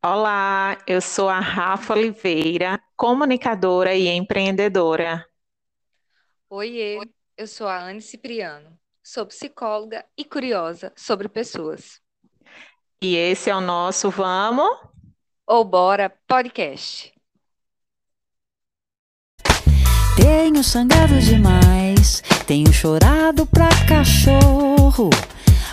Olá, eu sou a Rafa Oliveira, comunicadora e empreendedora. Oiê, eu sou a Anne Cipriano, sou psicóloga e curiosa sobre pessoas. E esse é o nosso Vamos ou Bora Podcast. Tenho sangrado demais, tenho chorado pra cachorro.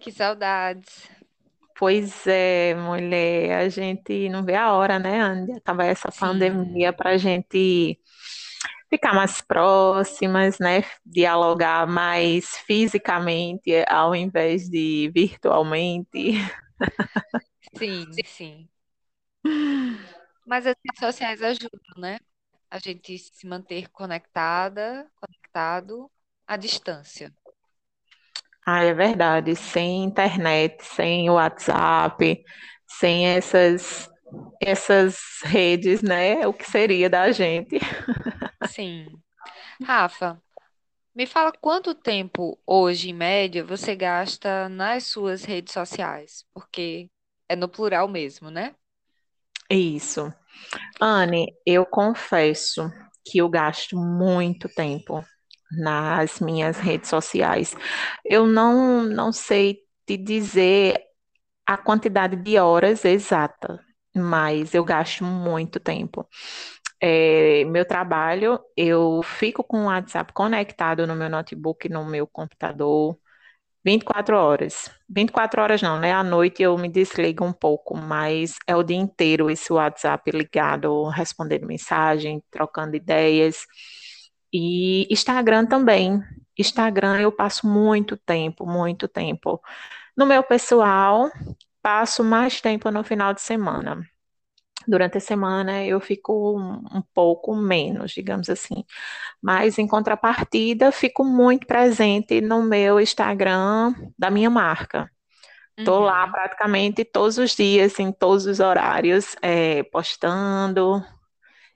Que saudades. Pois é, mulher, a gente não vê a hora, né, Andy? Acabar essa Sim, pandemia para a gente ficar mais próximas, né? Dialogar mais fisicamente ao invés de virtualmente. sim, sim. Mas as redes sociais ajudam, né? A gente se manter conectada, conectado à distância. Ah, é verdade. Sem internet, sem WhatsApp, sem essas, essas redes, né? O que seria da gente? Sim. Rafa, me fala quanto tempo hoje, em média, você gasta nas suas redes sociais? Porque é no plural mesmo, né? Isso. Anne, eu confesso que eu gasto muito tempo nas minhas redes sociais. Eu não, não sei te dizer a quantidade de horas exata, mas eu gasto muito tempo. É, meu trabalho, eu fico com o WhatsApp conectado no meu notebook, no meu computador, 24 horas. 24 horas não, né? À noite eu me desligo um pouco, mas é o dia inteiro esse WhatsApp ligado, respondendo mensagem, trocando ideias. E Instagram também. Instagram eu passo muito tempo, muito tempo. No meu pessoal, passo mais tempo no final de semana. Durante a semana eu fico um, um pouco menos, digamos assim. Mas em contrapartida, fico muito presente no meu Instagram da minha marca. Estou lá Uhum. praticamente todos os dias, em todos os horários, eh, postando,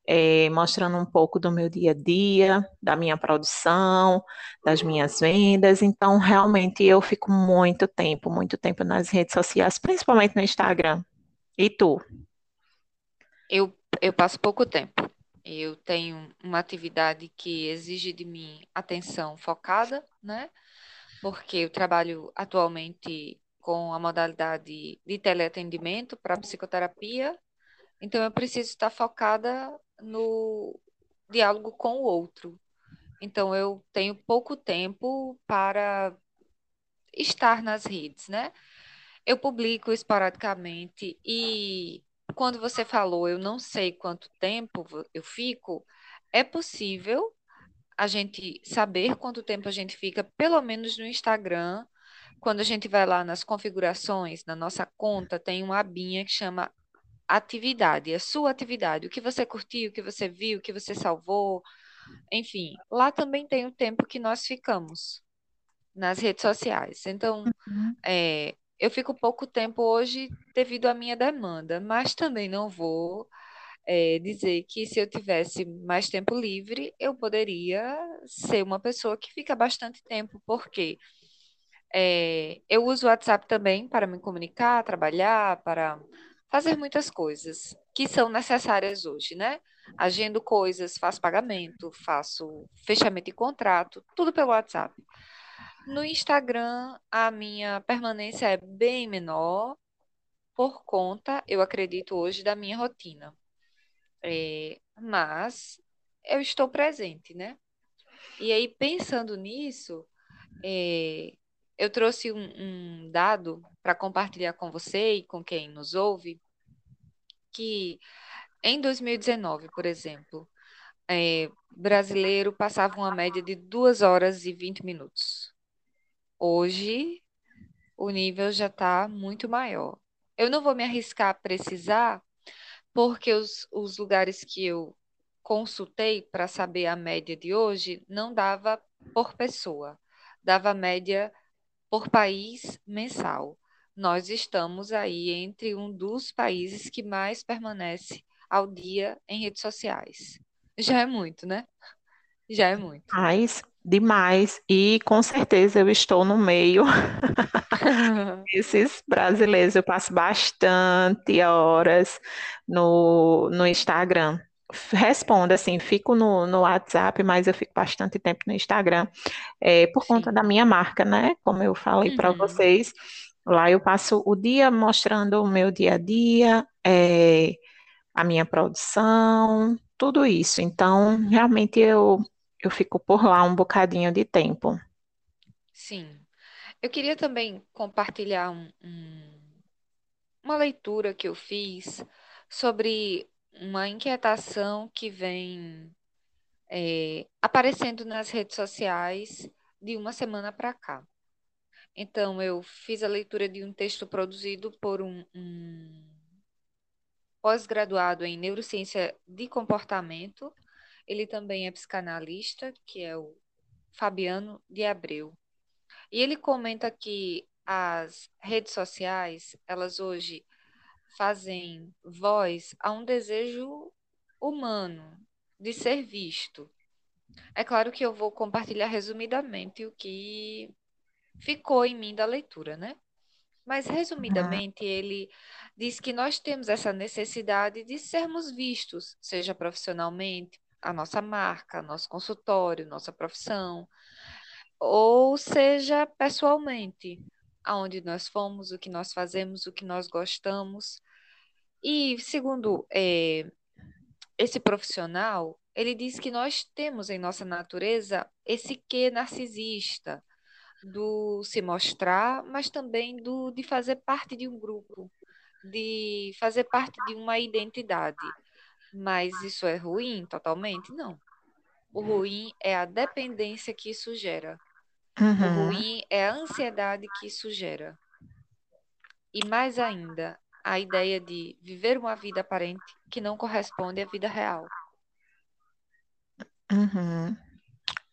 eh, mostrando um pouco do meu dia a dia, da minha produção, das minhas vendas. Então, realmente, eu fico muito tempo, muito tempo nas redes sociais, principalmente no Instagram. E tu? Eu, eu passo pouco tempo. Eu tenho uma atividade que exige de mim atenção focada, né? Porque eu trabalho atualmente com a modalidade de teleatendimento para psicoterapia, então eu preciso estar focada no diálogo com o outro. Então eu tenho pouco tempo para estar nas redes, né? Eu publico esporadicamente e quando você falou, eu não sei quanto tempo eu fico, é possível a gente saber quanto tempo a gente fica, pelo menos no Instagram. Quando a gente vai lá nas configurações, na nossa conta, tem uma abinha que chama atividade, é sua atividade, o que você curtiu, o que você viu, o que você salvou, enfim, lá também tem o tempo que nós ficamos nas redes sociais. Então, é, eu fico pouco tempo hoje devido à minha demanda, mas também não vou, é, dizer que se eu tivesse mais tempo livre, eu poderia ser uma pessoa que fica bastante tempo, porque é, eu uso o WhatsApp também para me comunicar, trabalhar, para fazer muitas coisas que são necessárias hoje, né? Agendo coisas, faço pagamento, faço fechamento de contrato, tudo pelo WhatsApp. No Instagram, a minha permanência é bem menor, por conta, eu acredito hoje, da minha rotina. É, mas eu estou presente, né? E aí, pensando nisso, é, eu trouxe um, um dado para compartilhar com você e com quem nos ouve, que em 2019, por exemplo, é, brasileiro passava uma média de 2 horas e 20 minutos. Hoje, o nível já está muito maior. eu não vou me arriscar a precisar, porque os, os lugares que eu consultei para saber a média de hoje não dava por pessoa, dava média por país mensal. Nós estamos aí entre um dos países que mais permanece ao dia em redes sociais. Já é muito, né? Já é muito. Mas demais. E com certeza eu estou no meio esses brasileiros. Eu passo bastante horas no, no Instagram. Respondo assim, fico no, no WhatsApp, mas eu fico bastante tempo no Instagram, é, por conta Sim. da minha marca, né? Como eu falei para Uhum. vocês, lá eu passo o dia mostrando o meu dia a dia, é, a minha produção, tudo isso. Então, realmente eu, eu fico por lá um bocadinho de tempo. Sim. Eu queria também compartilhar um- um- uma leitura que eu fiz sobre uma inquietação que vem é, aparecendo nas redes sociais de uma semana para cá. Então, eu fiz a leitura de um texto produzido por um, um pós-graduado em neurociência de comportamento. Ele também é psicanalista, que é o Fabiano de Abreu. E ele comenta que as redes sociais, elas hoje fazem voz a um desejo humano de ser visto. É claro que eu vou compartilhar resumidamente o que ficou em mim da leitura, né? Mas, resumidamente, ele diz que nós temos essa necessidade de sermos vistos, seja profissionalmente, a nossa marca, nosso consultório, nossa profissão, ou seja pessoalmente, aonde nós fomos, o que nós fazemos, o que nós gostamos. E, segundo eh, esse profissional, ele diz que nós temos em nossa natureza esse quê narcisista do se mostrar, mas também do de fazer parte de um grupo, de fazer parte de uma identidade. Mas isso é ruim totalmente? Não. O ruim é a dependência que isso gera. O Uhum, ruim é a ansiedade que isso gera. E mais ainda, a ideia de viver uma vida aparente que não corresponde à vida real. uhum.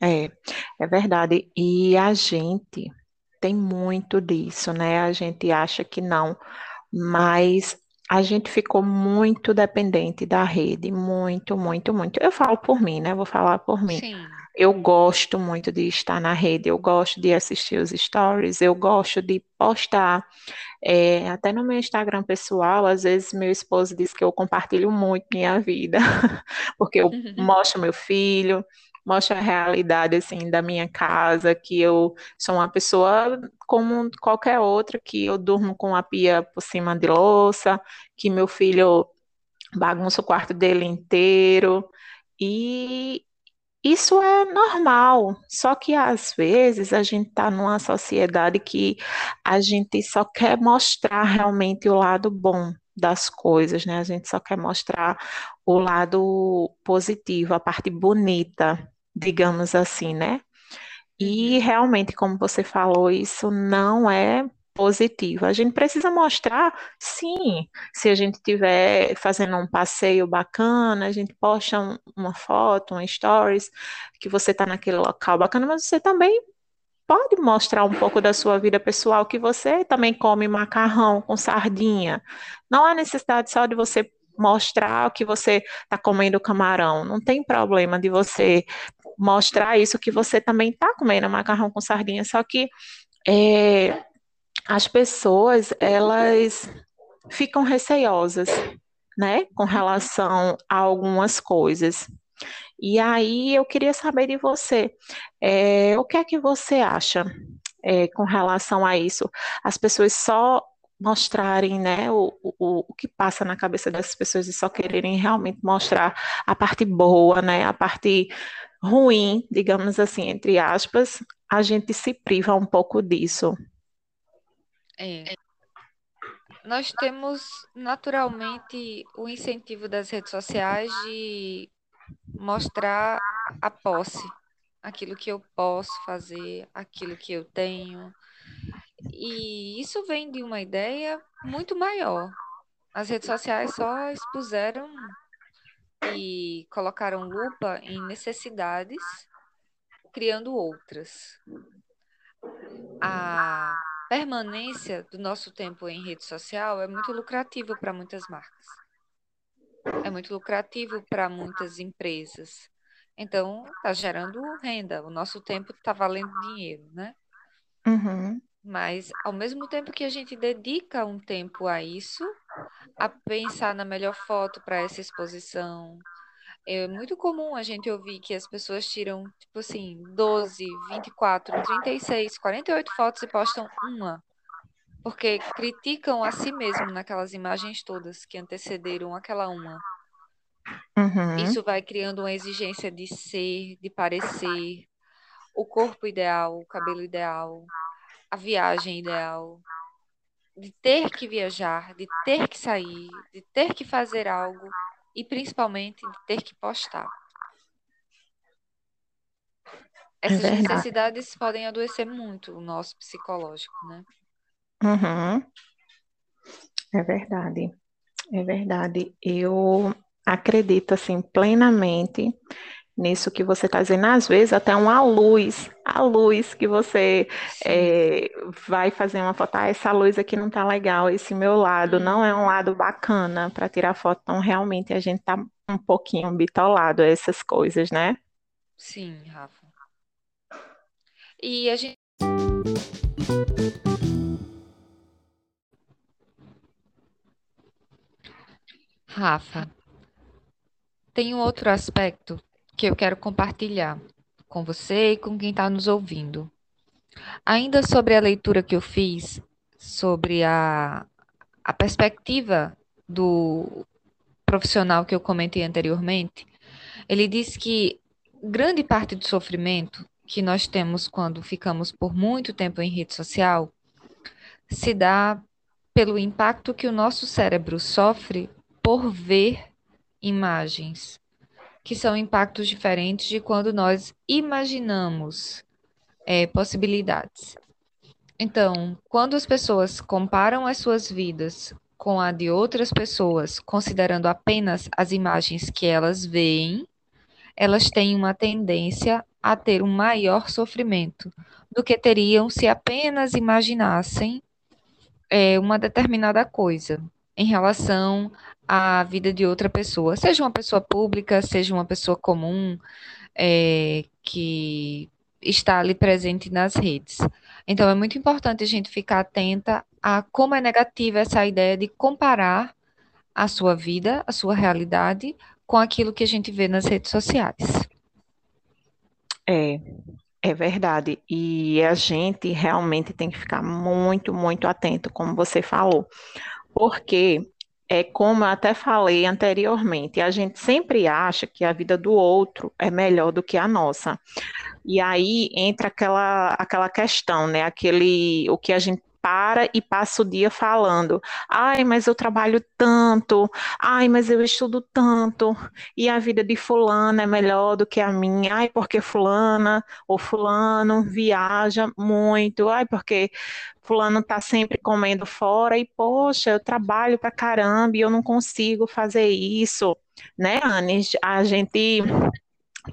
É, é verdade. E a gente tem muito disso, né? A gente acha que não, mas a gente ficou muito dependente da rede, muito, muito, muito. Eu falo por mim, né? Vou falar por mim. Sim, Eu gosto muito de estar na rede, eu gosto de assistir os stories, eu gosto de postar. É, até no meu Instagram pessoal, às vezes meu esposo diz que eu compartilho muito minha vida, porque eu mostro meu filho, mostro a realidade assim da minha casa, que eu sou uma pessoa como qualquer outra, que eu durmo com a pia por cima de louça, que meu filho bagunça o quarto dele inteiro. E isso é normal, só que às vezes a gente está numa sociedade que a gente só quer mostrar realmente o lado bom das coisas, né? A gente só quer mostrar o lado positivo, a parte bonita, digamos assim, né? E uhum, realmente, como você falou, isso não é positivo. A gente precisa mostrar, sim, se a gente estiver fazendo um passeio bacana, a gente posta um- uma foto, um stories, que você está naquele local bacana, mas você também pode mostrar um pouco da sua vida pessoal, que você também come macarrão com sardinha. Não há necessidade só de você mostrar que você está comendo camarão. Não tem problema de você mostrar isso que você também está comendo macarrão com sardinha. Só que é, as pessoas, elas ficam receiosas, né, com relação a algumas coisas. E aí eu queria saber de você, é, o que é que você acha, é, com relação a isso? As pessoas só mostrarem, né, o, o, o que passa na cabeça dessas pessoas e só quererem realmente mostrar a parte boa, né, a parte ruim, digamos assim, entre aspas, a gente se priva um pouco disso. é. Nós temos naturalmente o incentivo das redes sociais de mostrar a posse, aquilo que eu posso fazer, aquilo que eu tenho. E isso vem de uma ideia muito maior. As redes sociais só expuseram e colocaram lupa em necessidades, criando outras. A permanência do nosso tempo em rede social é muito lucrativo para muitas marcas. É muito lucrativo para muitas empresas. Então, está gerando renda. O nosso tempo está valendo dinheiro, né? Uhum. Mas, ao mesmo tempo que a gente dedica um tempo a isso, a pensar na melhor foto para essa exposição, é muito comum a gente ouvir que as pessoas tiram, tipo assim, 12, 24, 36, 48 fotos e postam uma. Porque criticam a si mesmo naquelas imagens todas que antecederam aquela uma. Uhum. Isso vai criando uma exigência de ser, de parecer, o corpo ideal, o cabelo ideal, a viagem ideal, de ter que viajar, de ter que sair, de ter que fazer algo e principalmente de ter que postar. Essas verdade. necessidades podem adoecer muito o nosso psicológico, né? Uhum. É verdade. É verdade. Eu acredito assim plenamente nisso que você está dizendo. Às vezes até uma luz, a luz que você é, vai fazer uma foto, ah, essa luz aqui não está legal, esse meu lado não é um lado bacana para tirar foto. Então realmente a gente está um pouquinho bitolado a essas coisas, né? Sim, Rafa. E a gente Rafa, tem um outro aspecto que eu quero compartilhar com você e com quem está nos ouvindo. Ainda sobre a leitura que eu fiz sobre a, a perspectiva do profissional que eu comentei anteriormente, ele diz que grande parte do sofrimento que nós temos quando ficamos por muito tempo em rede social se dá pelo impacto que o nosso cérebro sofre por ver imagens, que são impactos diferentes de quando nós imaginamos é, possibilidades. Então, quando as pessoas comparam as suas vidas com a de outras pessoas, considerando apenas as imagens que elas veem, elas têm uma tendência a ter um maior sofrimento do que teriam se apenas imaginassem é, uma determinada coisa em relação à vida de outra pessoa, seja uma pessoa pública, seja uma pessoa comum é, que está ali presente nas redes. Então, é muito importante a gente ficar atenta a como é negativa essa ideia de comparar a sua vida, a sua realidade, com aquilo que a gente vê nas redes sociais. É, é verdade. E a gente realmente tem que ficar muito, muito atento, como você falou. Porque é como eu até falei anteriormente, a gente sempre acha que a vida do outro é melhor do que a nossa. E aí entra aquela, aquela questão, né? Aquele, o que a gente para e passa o dia falando: ai, mas eu trabalho tanto, ai, mas eu estudo tanto, e a vida de fulana é melhor do que a minha, ai, porque fulana ou fulano viaja muito, ai, porque fulano tá sempre comendo fora, e poxa, eu trabalho pra caramba e eu não consigo fazer isso, né, Anne? A gente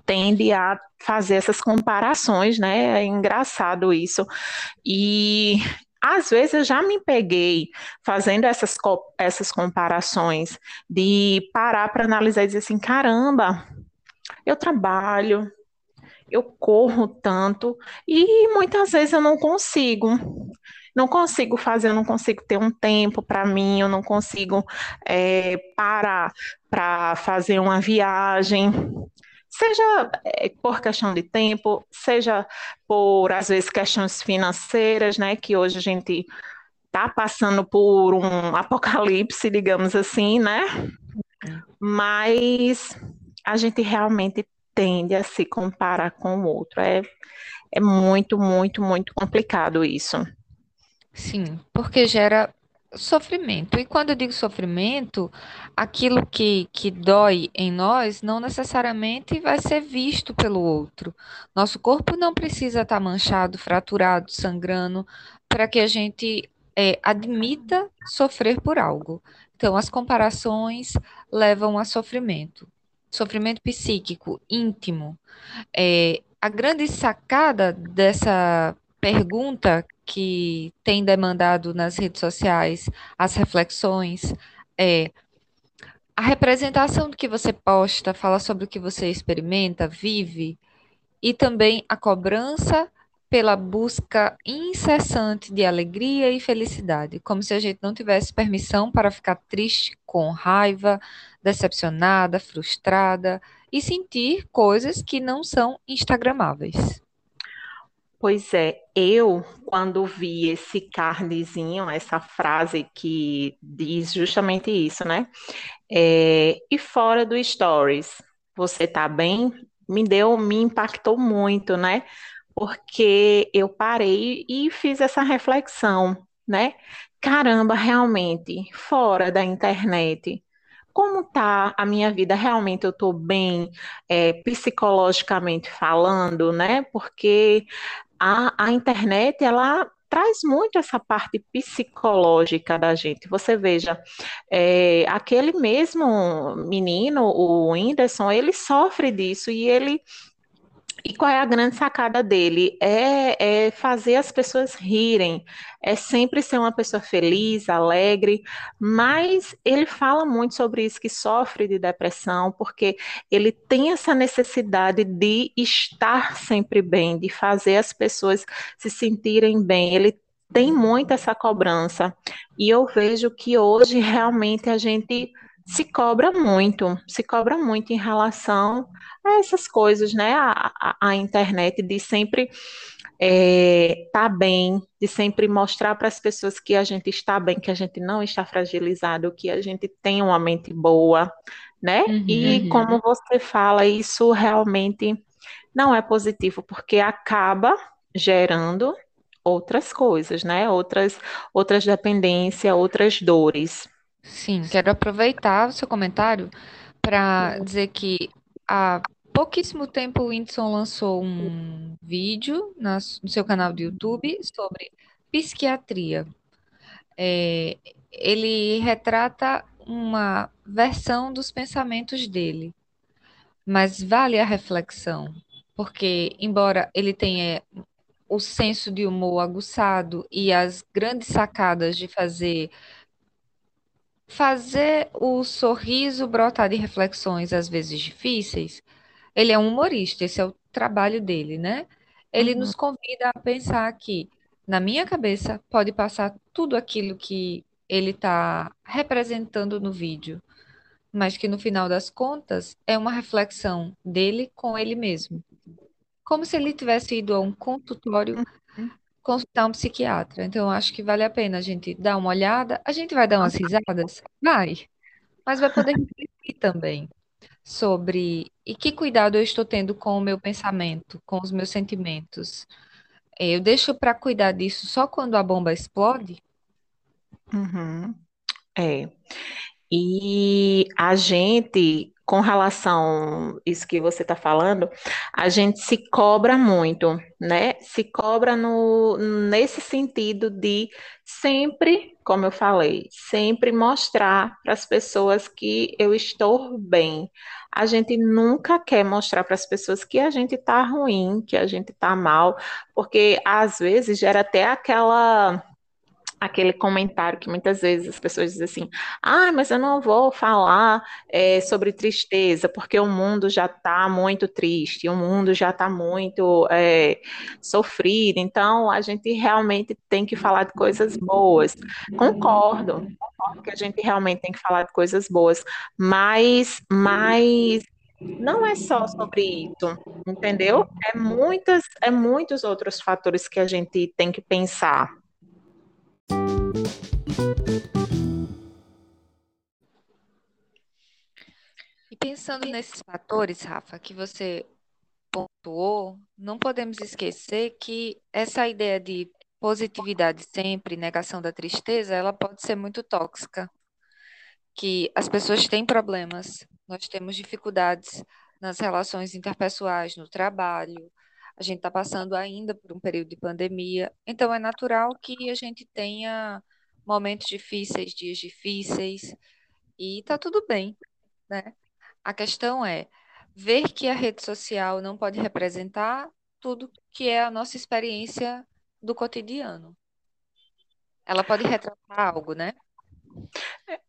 tende a fazer essas comparações, né? É engraçado isso. E às vezes eu já me peguei fazendo essas, essas comparações de parar para analisar e dizer assim: caramba, eu trabalho, eu corro tanto e muitas vezes eu não consigo. Não consigo fazer, eu não consigo ter um tempo para mim, eu não consigo é, parar para fazer uma viagem seja eh, por questão de tempo, seja por, às vezes, questões financeiras, né, que hoje a gente está passando por um apocalipse, digamos assim, né, mas a gente realmente tende a se comparar com o outro, é, é muito, muito, muito complicado isso. Sim, porque gera sofrimento. E quando eu digo sofrimento, aquilo que, que dói em nós não necessariamente vai ser visto pelo outro. Nosso corpo não precisa estar manchado, fraturado, sangrando, para que a gente é, admita sofrer por algo. Então, as comparações levam a sofrimento. Sofrimento psíquico, íntimo. É, a grande sacada dessa pergunta que tem demandado nas redes sociais as reflexões é a representação do que você posta, fala sobre o que você experimenta, vive, e também a cobrança pela busca incessante de alegria e felicidade, como se a gente não tivesse permissão para ficar triste, com raiva, decepcionada, frustrada e sentir coisas que não são instagramáveis. Pois é, eu, quando vi esse cardzinho, essa frase que diz justamente isso, né? É, e fora do Stories, você tá bem? Me deu, me impactou muito, né? Porque eu parei e fiz essa reflexão, né? Caramba, realmente, fora da internet, como tá a minha vida? Realmente eu estou bem, é, psicologicamente falando, né? Porque a, a internet, ela traz muito essa parte psicológica da gente. Você veja, é, aquele mesmo menino, o Whindersson, ele sofre disso e ele e qual é a grande sacada dele? É, é, fazer as pessoas rirem, é sempre ser uma pessoa feliz, alegre, mas ele fala muito sobre isso, que sofre de depressão, porque ele tem essa necessidade de estar sempre bem, de fazer as pessoas se sentirem bem. Ele tem muito essa cobrança. E eu vejo que hoje realmente a gente se cobra muito, se cobra muito em relação a essas coisas, né? A, a, a internet de sempre estar é, tá bem, de sempre mostrar para as pessoas que a gente está bem, que a gente não está fragilizado, que a gente tem uma mente boa, né? Uhum, e uhum. como você fala, isso realmente não é positivo, porque acaba gerando outras coisas, né? Outras, outras dependências, outras dores. Sim, quero aproveitar o seu comentário para dizer que há pouquíssimo tempo o Whindersson lançou um vídeo no seu canal do YouTube sobre psiquiatria. É, ele retrata uma versão dos pensamentos dele, mas vale a reflexão, porque, embora ele tenha o senso de humor aguçado e as grandes sacadas de fazer fazer o sorriso brotar de reflexões às vezes difíceis, ele é um humorista, esse é o trabalho dele, né? Ele uhum. nos convida a pensar que, na minha cabeça, pode passar tudo aquilo que ele está representando no vídeo, mas que no final das contas é uma reflexão dele com ele mesmo. Como se ele tivesse ido a um consultório uhum consultar um psiquiatra. Então, acho que vale a pena a gente dar uma olhada. A gente vai dar umas risadas? Vai. Mas vai poder refletir também sobre e que cuidado eu estou tendo com o meu pensamento, com os meus sentimentos. Eu deixo para cuidar disso só quando a bomba explode? Uhum. É. E a gente com relação a isso que você está falando, a gente se cobra muito, né? Se cobra no, nesse sentido de sempre, como eu falei, sempre mostrar para as pessoas que eu estou bem. A gente nunca quer mostrar para as pessoas que a gente está ruim, que a gente está mal, porque às vezes gera até aquela aquele comentário que muitas vezes as pessoas dizem assim: ah, mas eu não vou falar é, sobre tristeza, porque o mundo já está muito triste, o mundo já está muito é, sofrido, então a gente realmente tem que falar de coisas boas. Concordo, concordo que a gente realmente tem que falar de coisas boas, mas, mas não é só sobre isso, entendeu? É muitas, é muitos outros fatores que a gente tem que pensar. E pensando nesses fatores, Rafa, que você pontuou, não podemos esquecer que essa ideia de positividade sempre, negação da tristeza, ela pode ser muito tóxica. Que as pessoas têm problemas, nós temos dificuldades nas relações interpessoais, no trabalho, a gente está passando ainda por um período de pandemia, então é natural que a gente tenha momentos difíceis, dias difíceis, e está tudo bem, né? A questão é ver que a rede social não pode representar tudo que é a nossa experiência do cotidiano. Ela pode retratar algo, né?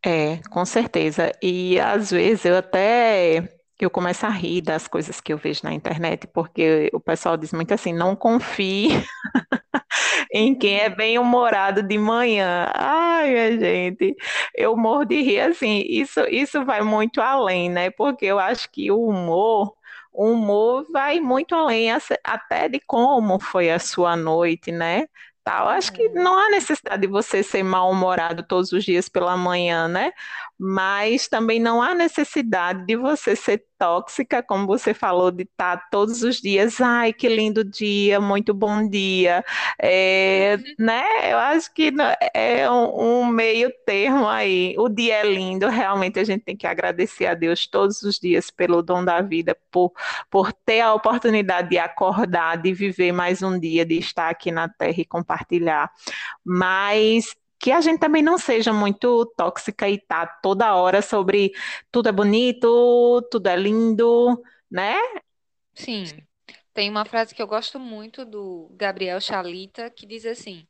É, com certeza. E às vezes eu até eu começo a rir das coisas que eu vejo na internet, porque o pessoal diz muito assim, não confie em quem é bem humorado de manhã. Ai, minha gente, eu morro de rir assim. Isso, isso vai muito além, né? Porque eu acho que o humor, o humor vai muito além até de como foi a sua noite, né? Tal. Acho que uhum. não há necessidade de você ser mal-humorado todos os dias pela manhã, né? Mas também não há necessidade de você ser tóxica, como você falou, de estar todos os dias, ai, que lindo dia, muito bom dia, é, né? Eu acho que é um, um, meio termo aí. O dia é lindo, realmente a gente tem que agradecer a Deus todos os dias pelo dom da vida, por, por ter a oportunidade de acordar, de viver mais um dia, de estar aqui na Terra e compartilhar. Mas que a gente também não seja muito tóxica e tá toda hora sobre tudo é bonito, tudo é lindo, né? Sim. Tem uma frase que eu gosto muito do Gabriel Chalita que diz assim: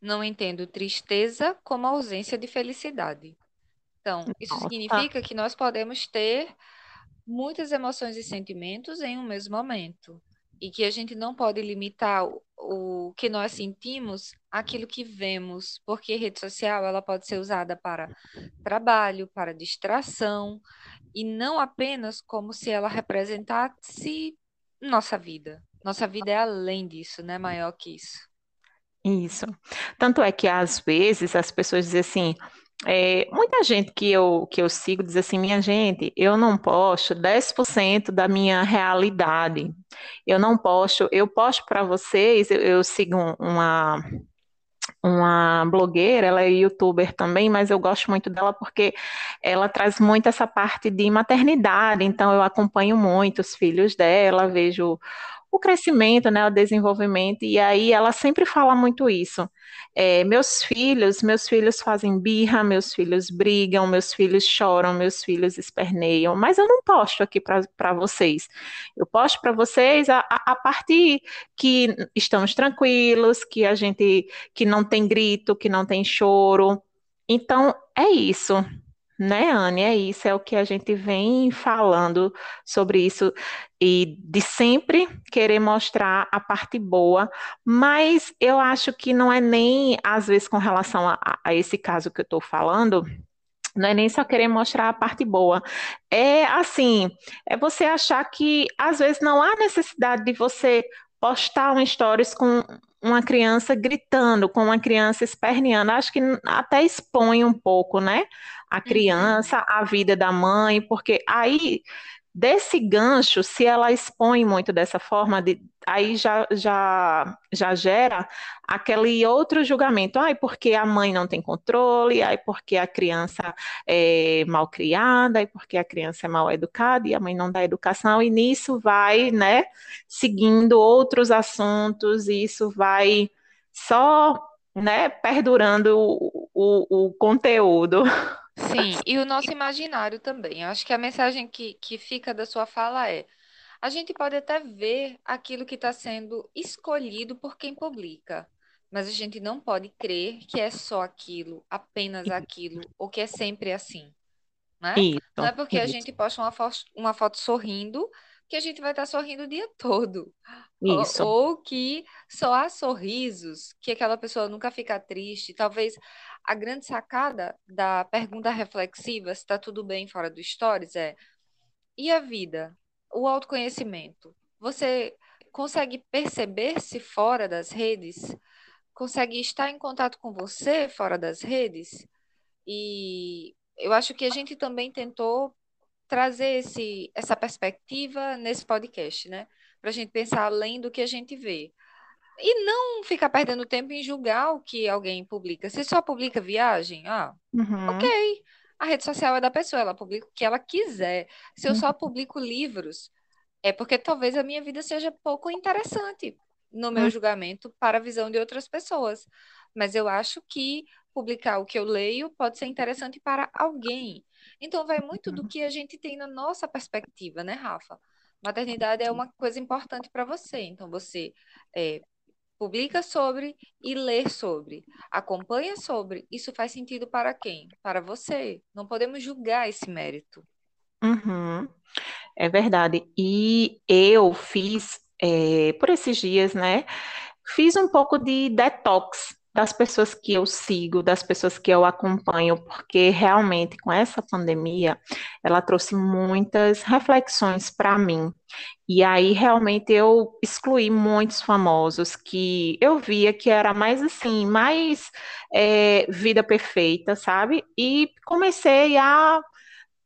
Não entendo tristeza como ausência de felicidade. Então, isso Nossa. significa que nós podemos ter muitas emoções e sentimentos em um mesmo momento e que a gente não pode limitar o, o que nós sentimos àquilo que vemos, porque rede social ela pode ser usada para trabalho, para distração e não apenas como se ela representasse nossa vida. Nossa vida é além disso, né? Maior que isso. Isso. Tanto é que às vezes as pessoas dizem assim: é, muita gente que eu, que eu sigo diz assim, minha gente, eu não posto 10% da minha realidade. Eu não posto, eu posto para vocês, eu, eu sigo uma, uma blogueira, ela é youtuber também, mas eu gosto muito dela porque ela traz muito essa parte de maternidade, então eu acompanho muito os filhos dela, vejo o crescimento, né, o desenvolvimento, e aí ela sempre fala muito isso. É, meus filhos, meus filhos fazem birra, meus filhos brigam, meus filhos choram, meus filhos esperneiam, mas eu não posto aqui para vocês. Eu posto para vocês a, a, que estamos tranquilos, que a gente, que não tem grito, que não tem choro. Então, é isso. Né, Anne? É isso, é o que a gente vem falando sobre isso e de sempre querer mostrar a parte boa, mas eu acho que não é nem, às vezes, com relação a, a esse caso que eu estou falando, não é nem só querer mostrar a parte boa. É assim, é você achar que às vezes não há necessidade de você postar um stories com uma criança gritando, com uma criança esperneando. Acho que até expõe um pouco, né? A uhum. criança, a vida da mãe, porque aí desse gancho, se ela expõe muito dessa forma, de, aí já, já, já gera aquele outro julgamento. Ai, porque a mãe não tem controle, ai, porque a criança é mal criada, ai, porque a criança é mal educada e a mãe não dá educação, e nisso vai, né, seguindo outros assuntos, e isso vai só, né, perdurando o, o, o conteúdo. Sim, e o nosso imaginário também. Eu acho que a mensagem que, que fica da sua fala é: a gente pode até ver aquilo que está sendo escolhido por quem publica, mas a gente não pode crer que é só aquilo, apenas aquilo, ou que é sempre assim. Né? Isso, Não é porque a isso. gente posta uma foto, uma foto sorrindo que a gente vai estar sorrindo o dia todo. Isso. Ou, ou que só há sorrisos, que aquela pessoa nunca fica triste. Talvez a grande sacada da pergunta reflexiva, se está tudo bem fora do Stories, é: e a vida? O autoconhecimento? Você consegue perceber-se fora das redes? Consegue estar em contato com você fora das redes? E eu acho que a gente também tentou trazer esse, essa perspectiva nesse podcast, né? Para a gente pensar além do que a gente vê. E não ficar perdendo tempo em julgar o que alguém publica. Se só publica viagem, ah, Uhum, ok. A rede social é da pessoa, ela publica o que ela quiser. Se eu só uhum, publico livros, é porque talvez a minha vida seja pouco interessante no meu uhum, julgamento para a visão de outras pessoas. Mas eu acho que publicar o que eu leio pode ser interessante para alguém. Então vai muito do que a gente tem na nossa perspectiva, né, Rafa? Maternidade é uma coisa importante para você. Então você é, publica sobre e lê sobre, acompanha sobre. Isso faz sentido para quem? Para você. Não podemos julgar esse mérito. uhum. É verdade. E eu fiz, é, por esses dias, né? Fiz um pouco de detox das pessoas que eu sigo, das pessoas que eu acompanho, porque realmente com essa pandemia ela trouxe muitas reflexões para mim. E aí realmente eu excluí muitos famosos que eu via que era mais assim, mais é, vida perfeita, sabe? E comecei a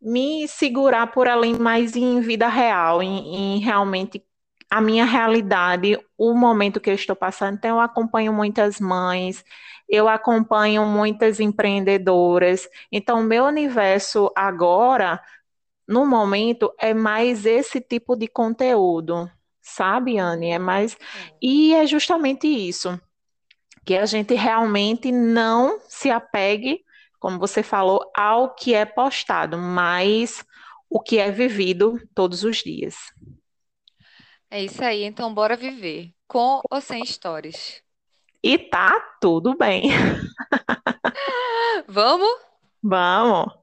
me segurar por ali mais em vida real, em, em realmente a minha realidade, o momento que eu estou passando. Então, eu acompanho muitas mães, eu acompanho muitas empreendedoras. Então, o meu universo agora, no momento, é mais esse tipo de conteúdo, sabe, Anne? É mais. Sim. E é justamente isso que a gente realmente não se apegue, como você falou, ao que é postado, mas o que é vivido todos os dias. É isso aí, então bora viver, com ou sem stories. E tá tudo bem. Vamos? Vamos.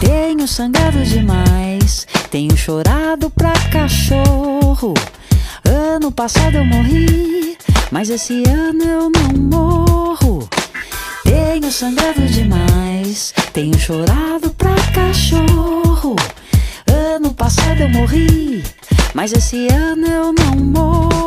Tenho sangrado demais, tenho chorado pra cachorro. Ano passado eu morri, mas esse ano eu não morro. Tenho sangrado demais, tenho chorado pra cachorro. Ano passado eu morri, mas esse ano eu não morro.